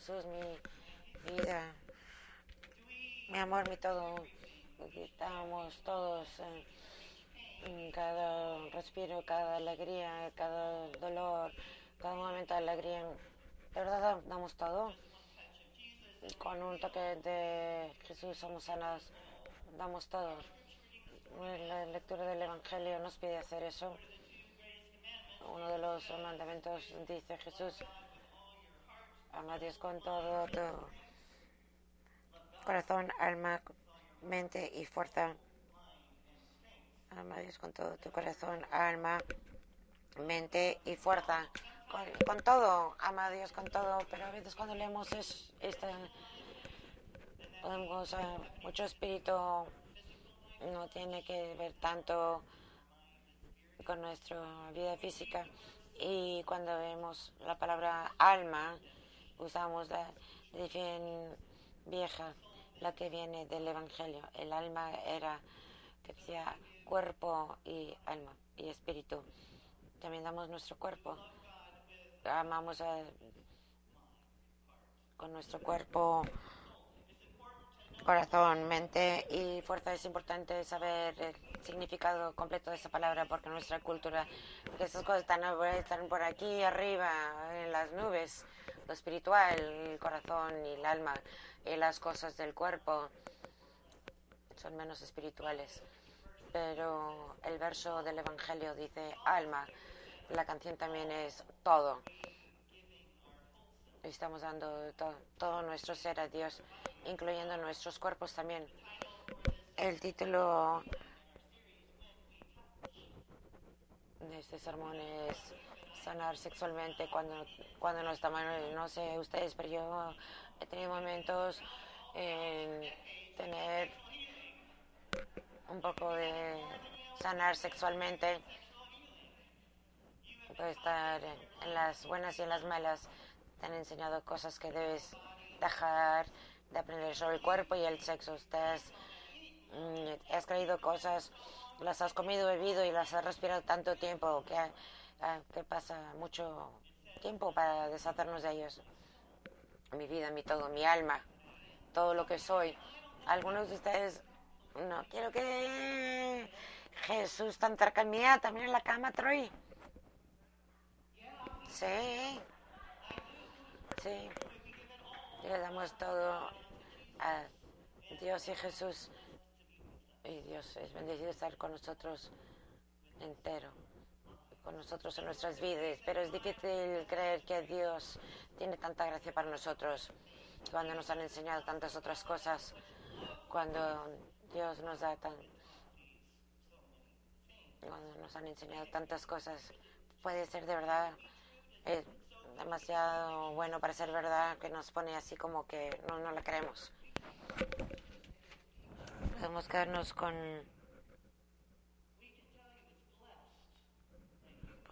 Jesús, mi vida, mi amor, mi todo. Estamos todos en cada respiro, cada alegría, cada dolor, cada momento de alegría. De verdad damos todo. Con un toque de Jesús somos sanados. Damos todo. La lectura del Evangelio nos pide hacer eso. Uno de los mandamientos dice Jesús, ama a Dios con todo tu corazón, alma, mente y fuerza. Ama a Dios con todo tu corazón, alma, mente y fuerza. Con, todo, ama a Dios con todo, pero a veces cuando leemos es, este, podemos, mucho espíritu no tiene que ver tanto con nuestra vida física y cuando vemos la palabra alma usamos la definición vieja la que viene del evangelio. El alma era que decía cuerpo y alma y espíritu. También damos nuestro cuerpo. Amamos con nuestro cuerpo corazón, mente y fuerza. Es importante saber el significado completo de esa palabra porque nuestra cultura, que esas cosas están, están por aquí arriba, en las nubes, espiritual, el corazón y el alma y las cosas del cuerpo son menos espirituales. Pero el verso del Evangelio dice alma, la canción también es todo. Estamos dando todo nuestro ser a Dios incluyendo nuestros cuerpos también. El título de este sermón es sanar sexualmente cuando, cuando no estamos, no sé ustedes, pero yo he tenido momentos en tener un poco de sanar sexualmente. Puede estar en las buenas y en las malas. Te han enseñado cosas que debes dejar de aprender sobre el cuerpo y el sexo. Usted mm, has creído cosas, las has comido, bebido y las has respirado tanto tiempo que, que pasa mucho tiempo para deshacernos de ellos. Mi vida, mi todo, mi alma, todo lo que soy. Algunos de ustedes, no quiero que Jesús tan cerca mía, también en la cama, Troy. Sí. Sí. Le damos todo a Dios y Jesús. Y Dios es bendecido estar con nosotros entero, nosotros en nuestras vidas. Pero es difícil creer que Dios tiene tanta gracia para nosotros cuando nos han enseñado tantas otras cosas, cuando Dios nos da tan. cuando nos han enseñado tantas cosas. Puede ser de verdad es demasiado bueno para ser verdad que nos pone así como que no, no la creemos. Podemos quedarnos con...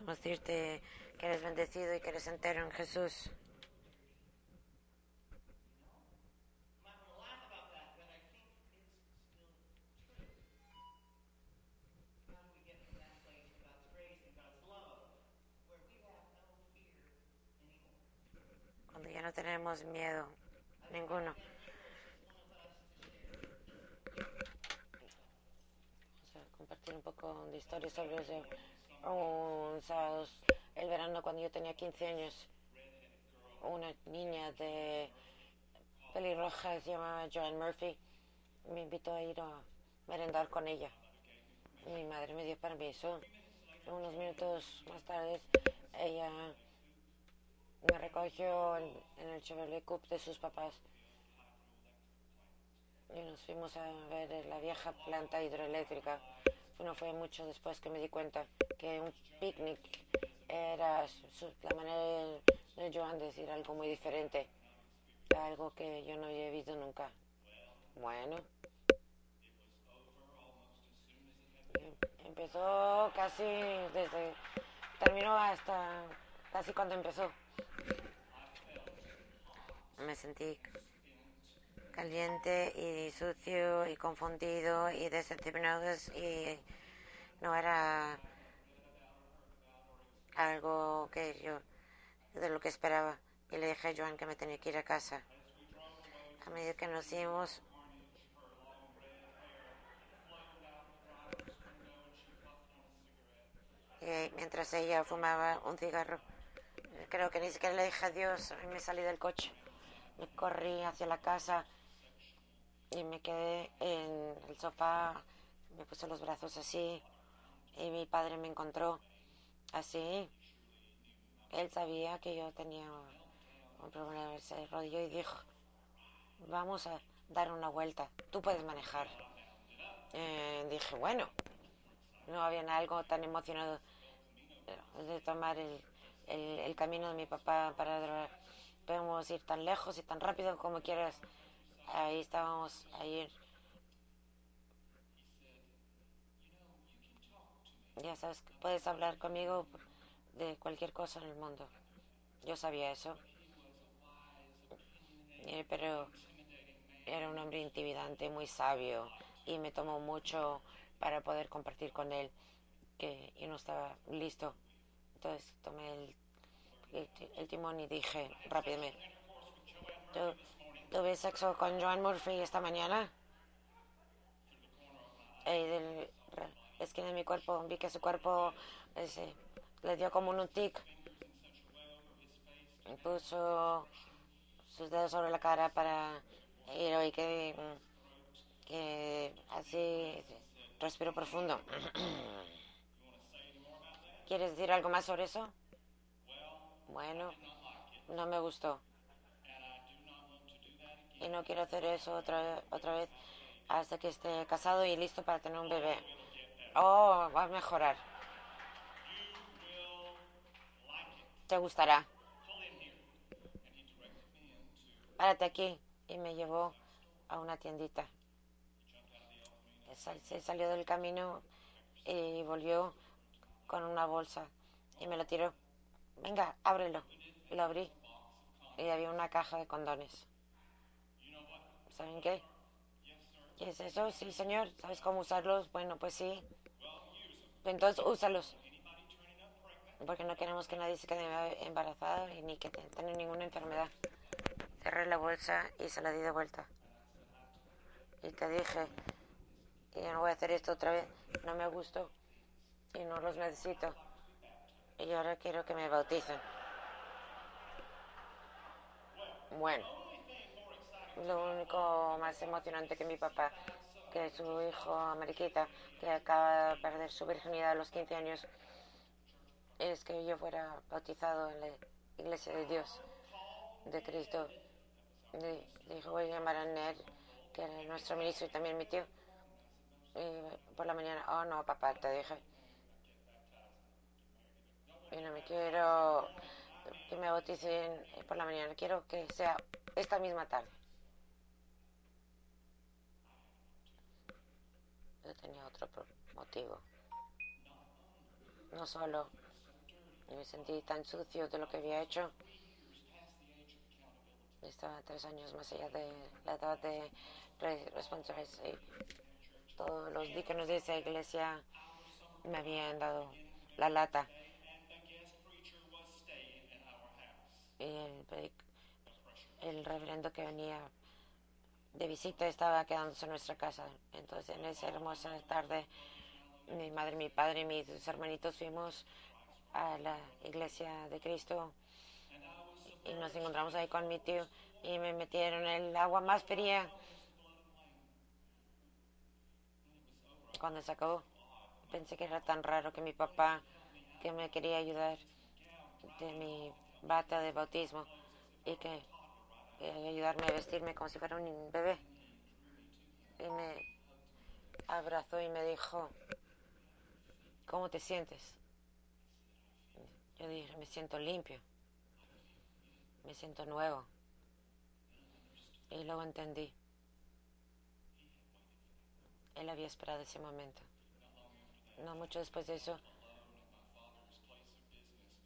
Podemos decirte que eres bendecido y que eres entero en Jesús. Cuando ya no tenemos miedo, ninguno. un poco de historia sobre eso. Un sábado, el verano, cuando yo tenía 15 años, una niña de pelirroja se llamaba Joan Murphy. Me invitó a ir a merendar con ella. Mi madre me dio permiso. Unos minutos más tarde, ella me recogió en, el Chevrolet Coupe de sus papás y nos fuimos a ver la vieja planta hidroeléctrica no fue mucho después que me di cuenta que un picnic era la manera de, Joan decir algo muy diferente, algo que yo no había visto nunca. Bueno, empezó casi desde, terminó hasta casi cuando empezó. Me sentí caliente y sucio y confundido y decepcionado y no era algo que yo de lo que esperaba y le dije a Joan que me tenía que ir a casa. A medida que nos íbamos, y mientras ella fumaba un cigarro, creo que ni siquiera le dije adiós, y me salí del coche, me corrí hacia la casa y me quedé en el sofá, me puse los brazos así y mi padre me encontró así. Él sabía que yo tenía un problema de rodillo y dijo, vamos a dar una vuelta, tú puedes manejar. Eh, dije, bueno, no había algo tan emocionado de tomar el, el, el camino de mi papá para podemos ir tan lejos y tan rápido como quieras. Ahí estábamos ayer. Ya sabes, puedes hablar conmigo de cualquier cosa en el mundo. Yo sabía eso. Eh, pero era un hombre intimidante, muy sabio, y me tomó mucho para poder compartir con él que yo no estaba listo. Entonces tomé el, timón y dije rápidamente, ¿Tú, tuve sexo con Joan Murphy esta mañana. Y del esquina de mi cuerpo vi que su cuerpo le dio como un tic. Puso sus dedos sobre la cara para ir hoy que, que así respiro profundo. ¿Quieres decir algo más sobre eso? Bueno, no me gustó. Y no quiero hacer eso otra, otra vez hasta que esté casado y listo para tener un bebé. Oh, va a mejorar. Te gustará. Párate aquí. Y me llevó a una tiendita. Se salió del camino y volvió con una bolsa y me lo tiró. Venga, ábrelo. Lo abrí. Y había una caja de condones. ¿Saben qué? ¿Qué es eso? Sí, señor. ¿Sabes cómo usarlos? Bueno, pues sí. Entonces, úsalos. Porque no queremos que nadie se quede embarazada ni que tenga ninguna enfermedad. Cerré la bolsa y se la di de vuelta. Y te dije, y yo no voy a hacer esto otra vez. No me gustó y no los necesito. Y ahora quiero que me bauticen. Bueno, lo único más emocionante que mi papá, que su hijo Mariquita, que acaba de perder su virginidad a los 15 años, es que yo fuera bautizado en la iglesia de Dios, de Cristo. dijo, voy a llamar a Ned, que era nuestro ministro y también mi tío. Por la mañana, oh no, papá, te dije. Y no me quiero que me bauticen por la mañana, quiero que sea esta misma tarde. Yo tenía otro motivo. No solo me sentí tan sucio de lo que había hecho. Estaba tres años más allá de la edad de responsabilidad. Todos los díconos de esa iglesia me habían dado la lata. Y el, el reverendo que venía de visita estaba quedándose en nuestra casa. Entonces, en esa hermosa tarde, mi madre, mi padre y mis hermanitos fuimos a la iglesia de Cristo y nos encontramos ahí con mi tío y me metieron el agua más fría. Cuando se acabó, pensé que era tan raro que mi papá, que me quería ayudar de mi bata de bautismo y que quería ayudarme a vestirme como si fuera un bebé. Y me abrazó y me dijo, ¿cómo te sientes? Yo dije, me siento limpio, me siento nuevo. Y luego entendí. Él había esperado ese momento. No mucho después de eso,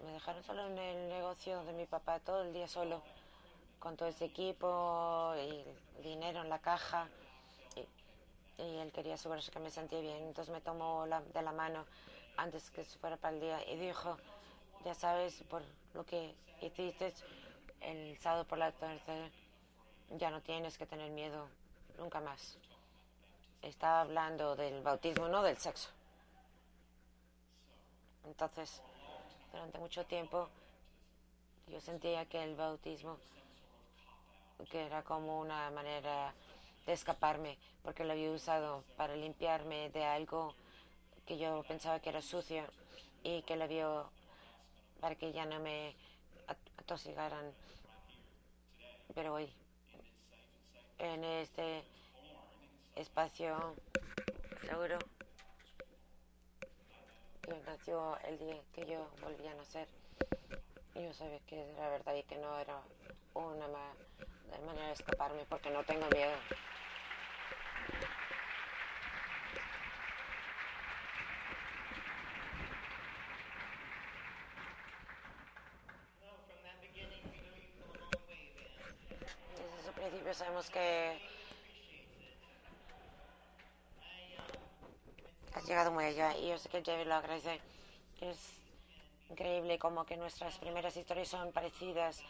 me dejaron solo en el negocio de mi papá todo el día solo, con todo ese equipo y dinero en la caja. Y, y él quería asegurarse que me sentía bien. Entonces me tomó la, de la mano antes que se fuera para el día y dijo, ya sabes, por lo que hiciste, el sábado por la tarde ya no tienes que tener miedo nunca más. Estaba hablando del bautismo, no del sexo. Entonces, durante mucho tiempo yo sentía que el bautismo que era como una manera de escaparme, porque lo había usado para limpiarme de algo que yo pensaba que era sucio y que lo había para que ya no me atosigaran. Pero hoy, en este espacio seguro, que nació el día que yo volví a nacer, yo sabía que era verdad y que no era una manera de escaparme porque no tengo miedo. sabemos que has llegado muy allá y yo sé que David lo agradece. Es increíble como que nuestras primeras historias son parecidas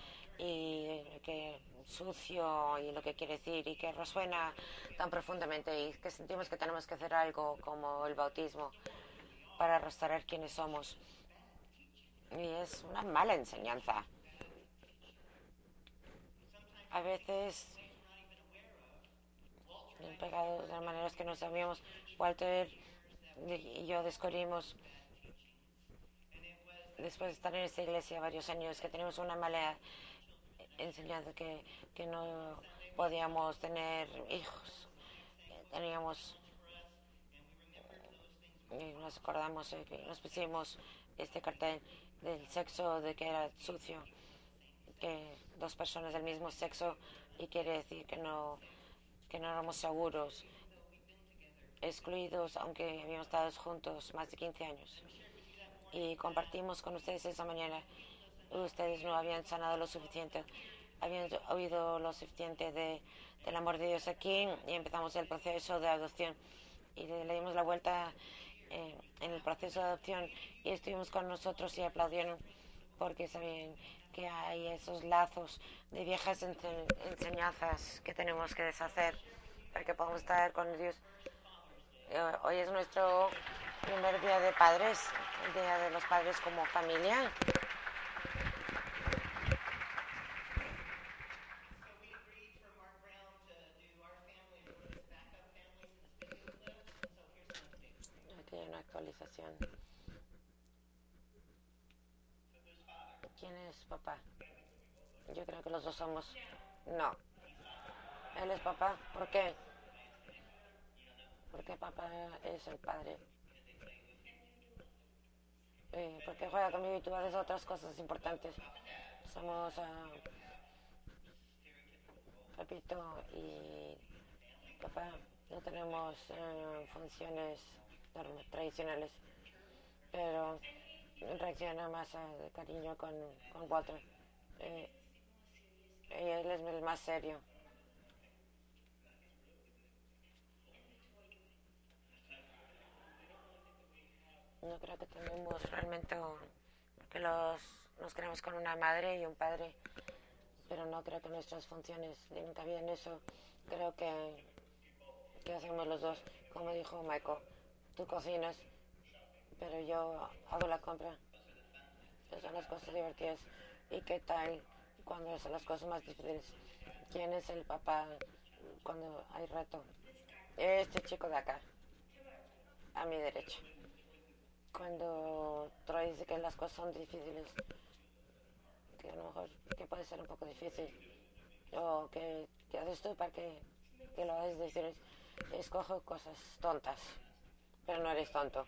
y que sucio y lo que quiere decir y que resuena tan profundamente y que sentimos que tenemos que hacer algo como el bautismo para restaurar quienes somos. Y es una mala enseñanza. A veces pegados de maneras que no sabíamos. Walter y yo descubrimos, después de estar en esta iglesia varios años, que tenemos una mala enseñanza que, que no podíamos tener hijos. Teníamos, y nos acordamos, nos pusimos este cartel del sexo, de que era sucio, que dos personas del mismo sexo, y quiere decir que no que no éramos seguros, excluidos, aunque habíamos estado juntos más de 15 años. Y compartimos con ustedes esa mañana. Ustedes no habían sanado lo suficiente, habían oído lo suficiente de, del amor de Dios aquí y empezamos el proceso de adopción. Y le dimos la vuelta eh, en el proceso de adopción y estuvimos con nosotros y aplaudieron porque sabían que hay esos lazos de viejas enseñanzas que tenemos que deshacer para que podamos estar con Dios. Eh, hoy es nuestro primer día de padres, el día de los padres como familia. Aquí hay una actualización. ¿Quién es papá? Yo creo que los dos somos. No. Él es papá. ¿Por qué? Porque papá es el padre. Eh, porque juega conmigo y tú haces otras cosas importantes. Somos, uh, repito, y papá, no tenemos uh, funciones tradicionales, pero reacciona más de cariño con, con Walter. Eh, él es el más serio. No creo que tenemos realmente que los, nos queremos con una madre y un padre, pero no creo que nuestras funciones limiten bien eso. Creo que, que hacemos los dos. Como dijo Michael, tú cocinas, pero yo hago la compra. Esas son las cosas divertidas. ¿Y qué tal cuando son las cosas más difíciles? ¿Quién es el papá cuando hay reto? Este chico de acá, a mi derecha. Cuando Troy que las cosas son difíciles, que a lo mejor que puede ser un poco difícil, o que, ¿qué haces tú para que, que lo hagas decir, escojo cosas tontas, pero no eres tonto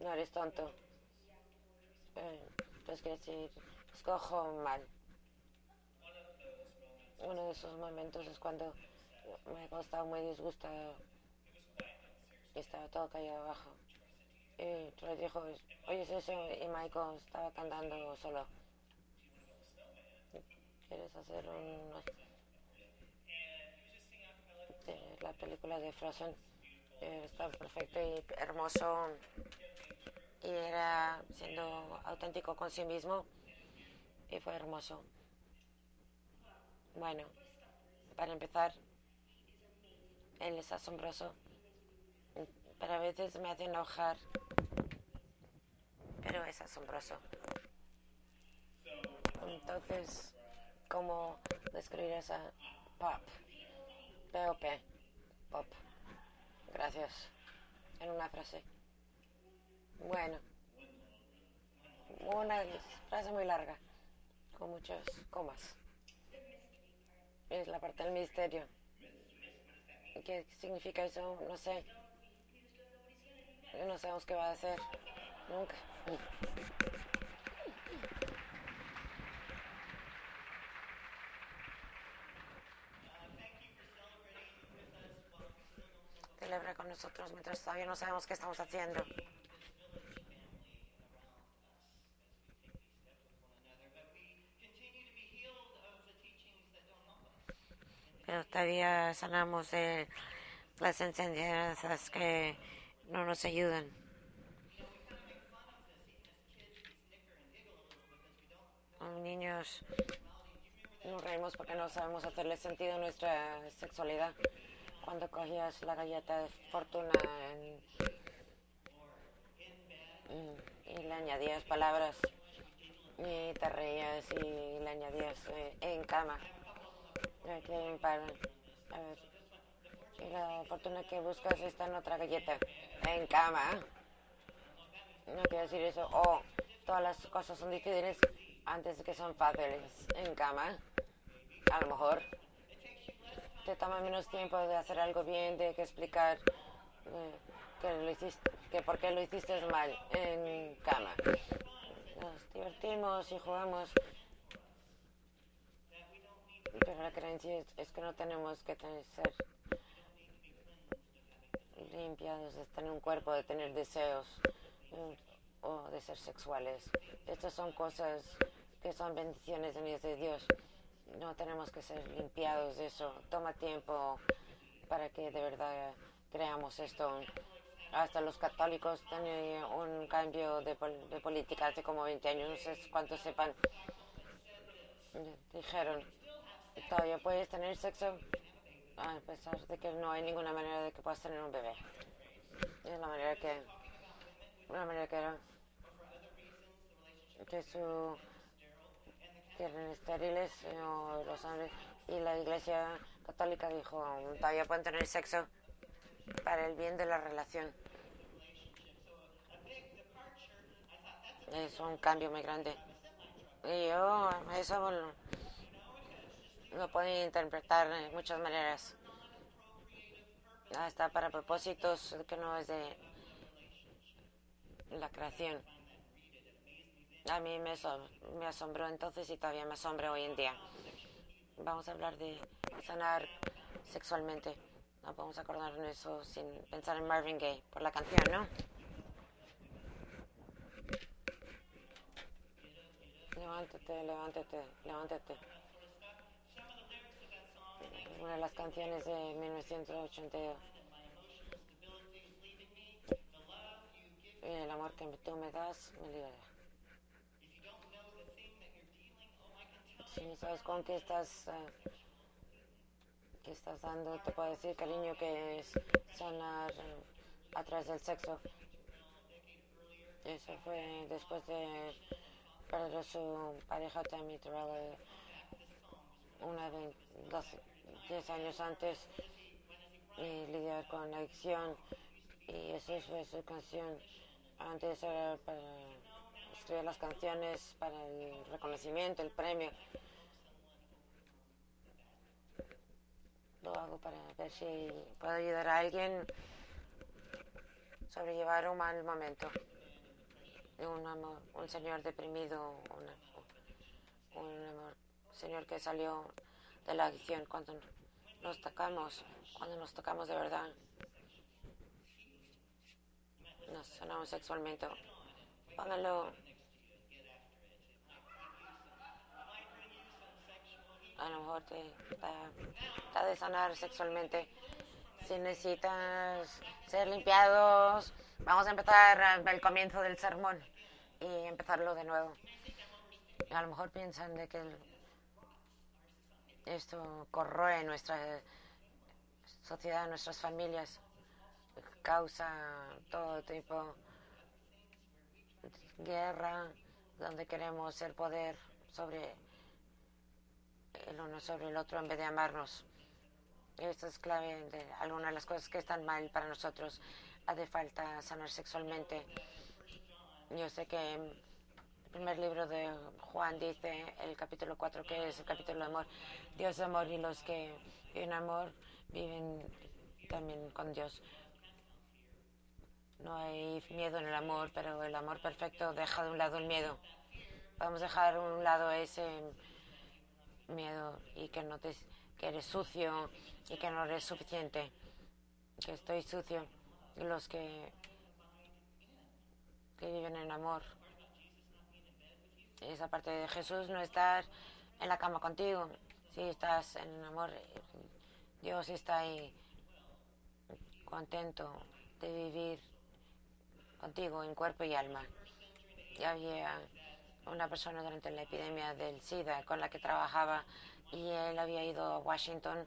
no eres tonto. Eh, pues quiere decir, escojo mal. Uno de esos momentos es cuando me estaba muy disgustado y estaba todo callado abajo. Y Troy dijo, oye, es eso, y Michael estaba cantando solo. ¿Quieres hacer un... La película de Frozen? Eh, está perfecto y hermoso y era siendo auténtico con sí mismo y fue hermoso. Bueno, para empezar, él es asombroso, pero a veces me hace enojar, pero es asombroso. Entonces, ¿cómo describir esa pop? POP, pop. Gracias. En una frase. Bueno, una frase muy larga, con muchas comas. Es la parte del misterio. ¿Qué significa eso? No sé. No sabemos qué va a hacer. Nunca. Celebra con nosotros mientras todavía no sabemos qué estamos haciendo. Pero todavía sanamos de las enseñanzas que no nos ayudan. Niños nos reímos porque no sabemos hacerle sentido a nuestra sexualidad. Cuando cogías la galleta de fortuna en- y le añadías palabras y te reías y le añadías eh, en cama. Aquí hay un par. A ver. Y la fortuna que buscas está en otra galleta. En cama. No quiero decir eso. O todas las cosas son difíciles antes de que son fáciles. En cama. A lo mejor. Te toma menos tiempo de hacer algo bien, de que explicar eh, que, lo hiciste, que por qué lo hiciste mal en cama. Nos divertimos y jugamos. Pero la creencia es, que no tenemos que tener, ser limpiados, de tener un cuerpo, de tener deseos mm, o de ser sexuales. Estas son cosas que son bendiciones de Dios. No tenemos que ser limpiados de eso. Toma tiempo para que de verdad creamos esto. Hasta los católicos tienen un cambio de, pol- de política hace como 20 años, no sé cuántos sepan. Dijeron, todavía puedes tener sexo a pesar de que no hay ninguna manera de que puedas tener un bebé. Es la manera que, la manera que era, que su, estériles eh, o los hombres y la iglesia católica dijo todavía pueden tener sexo para el bien de la relación. Es un cambio muy grande. Y yo eso lo, lo puedo interpretar de muchas maneras. Hasta para propósitos que no es de la creación. A mí me, asom- me asombró entonces y todavía me asombra hoy en día. Vamos a hablar de sanar sexualmente. No podemos acordarnos de eso sin pensar en Marvin Gaye por la canción, ¿no? Levántate, levántate, levántate. Una de las canciones de 1982. Y el amor que tú me das me libera. Si no sabes con qué estás, eh, qué estás dando, te puedo decir, cariño, que es sanar eh, a través del sexo. Eso fue después de perder su pareja Tammy Terrell, una de 12, 10 años antes, y lidiar con la adicción. Y esa fue su canción. Antes era para escribir las canciones, para el reconocimiento, el premio. Para ver si puedo ayudar a alguien sobrellevar un mal momento. Un, amor- un señor deprimido, un señor que salió de la adicción cuando nos tocamos, cuando nos tocamos de verdad. Nos sanamos sexualmente. Póngalo. A lo mejor te está, de sanar sexualmente. Si necesitas ser limpiados, vamos a empezar el comienzo del sermón y empezarlo de nuevo. A lo mejor piensan de que Esto corroe nuestra sociedad, nuestras familias, causa todo tipo de guerra, donde queremos el poder sobre el uno sobre el otro en vez de amarnos. Esto es clave de algunas de las cosas que están mal para nosotros. Hace falta sanar sexualmente. Yo sé que el primer libro de Juan dice, el capítulo 4, que es el capítulo de amor. Dios es amor y los que viven amor viven también con Dios. No hay miedo en el amor, pero el amor perfecto deja de un lado el miedo. Podemos dejar de un lado ese miedo y que no te, que eres sucio y que no eres suficiente, que estoy sucio. Y los que, que viven en amor. Esa parte de Jesús no estar en la cama contigo. Si estás en amor, Dios está ahí contento de vivir contigo en cuerpo y alma. Ya había una persona durante la epidemia del SIDA con la que trabajaba y él había ido a Washington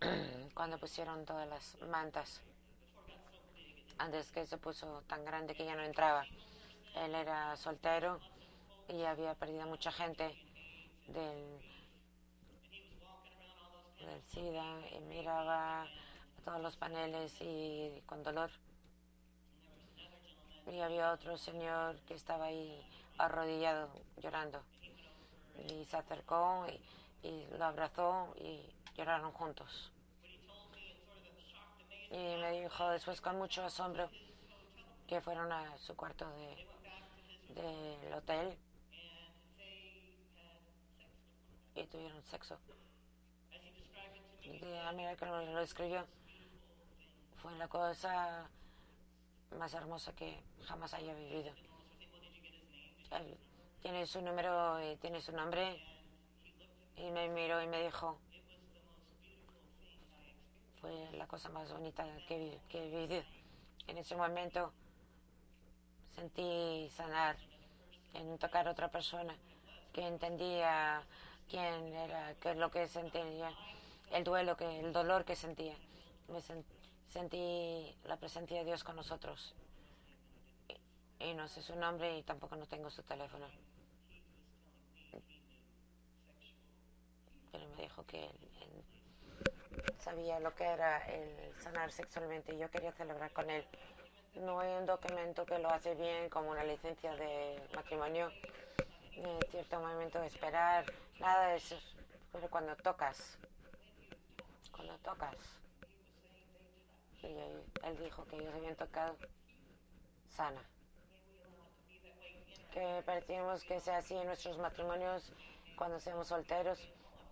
cuando pusieron todas las mantas, antes que se puso tan grande que ya no entraba. Él era soltero y había perdido mucha gente del, SIDA y miraba todos los paneles y con dolor. Y había otro señor que estaba ahí arrodillado llorando. Y se acercó y, lo abrazó y lloraron juntos. Y me dijo después con mucho asombro que fueron a su cuarto del hotel y tuvieron sexo. Y a mí que lo escribió fue la cosa más hermosa que jamás haya vivido. Tiene su número y tiene su nombre. Y me miró y me dijo, fue la cosa más bonita que, que he vivido. En ese momento sentí sanar en tocar a otra persona que entendía quién era, qué es lo que sentía, el duelo, que, el dolor que sentía. Me sentí sentí la presencia de Dios con nosotros. Y, no sé su nombre y tampoco no tengo su teléfono. Que sabía lo que era el sanar sexualmente y yo quería celebrar con él. No hay un documento que lo hace bien como una licencia de matrimonio, ni cierto momento de esperar, nada de eso. Pero cuando tocas, cuando tocas, y él dijo que ellos habían tocado sana. Que pretendemos que sea así en nuestros matrimonios cuando seamos solteros,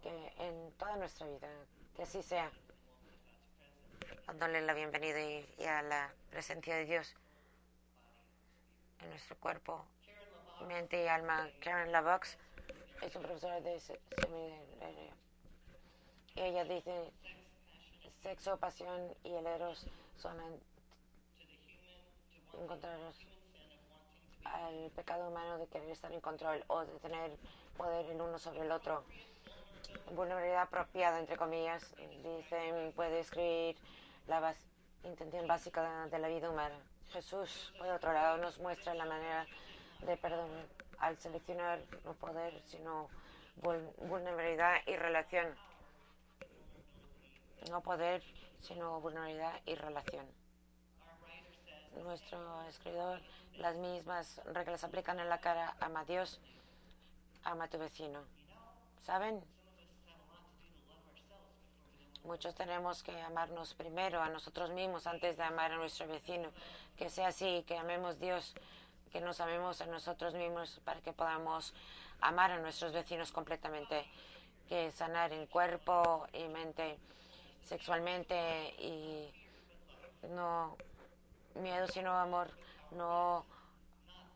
que en toda nuestra vida, que así sea. Dándole la bienvenida y, a la presencia de Dios en nuestro cuerpo, mente y alma. Karen Lavox es un profesor de seminario. Y ella dice sexo, pasión y el eros son encontraros al pecado humano de querer estar en control o de tener poder el uno sobre el otro. Vulnerabilidad apropiada, entre comillas, dicen, puede escribir la intención básica de la vida humana. Jesús, por otro lado, nos muestra la manera de perdonar al seleccionar no poder, sino vulnerabilidad y relación no poder, sino vulnerabilidad y relación. Nuestro escritor, las mismas reglas aplican en la cara, ama a Dios, ama a tu vecino. ¿Saben? Muchos tenemos que amarnos primero a nosotros mismos antes de amar a nuestro vecino. Que sea así, que amemos Dios, que nos amemos a nosotros mismos para que podamos amar a nuestros vecinos completamente. Que sanar en cuerpo y mente sexualmente y no miedo sino amor, no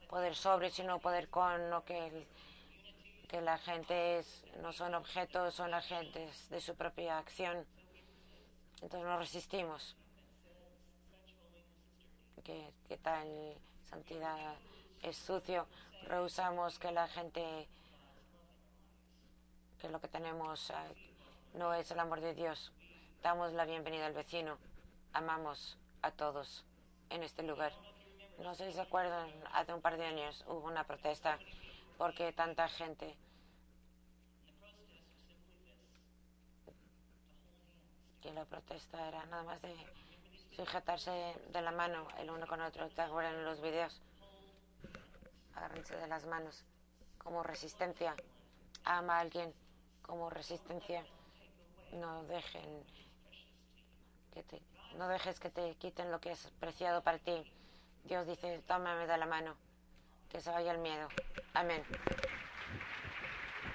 poder sobre sino poder con, no que, que la gente es, no son objetos, son agentes de su propia acción. Entonces no resistimos. Que, que tal santidad es sucio, rehusamos que la gente porque lo que tenemos eh, no es el amor de Dios. Damos la bienvenida al vecino. Amamos a todos en este lugar. No sé si se acuerdan, hace un par de años hubo una protesta porque tanta gente que la protesta era nada más de sujetarse de la mano el uno con el otro. ¿Te en los videos? Agárrense de las manos como resistencia. Ama a alguien como resistencia. No dejen que te, no dejes que te quiten lo que es preciado para ti. Dios dice, tómame de la mano, que se vaya el miedo. Amén.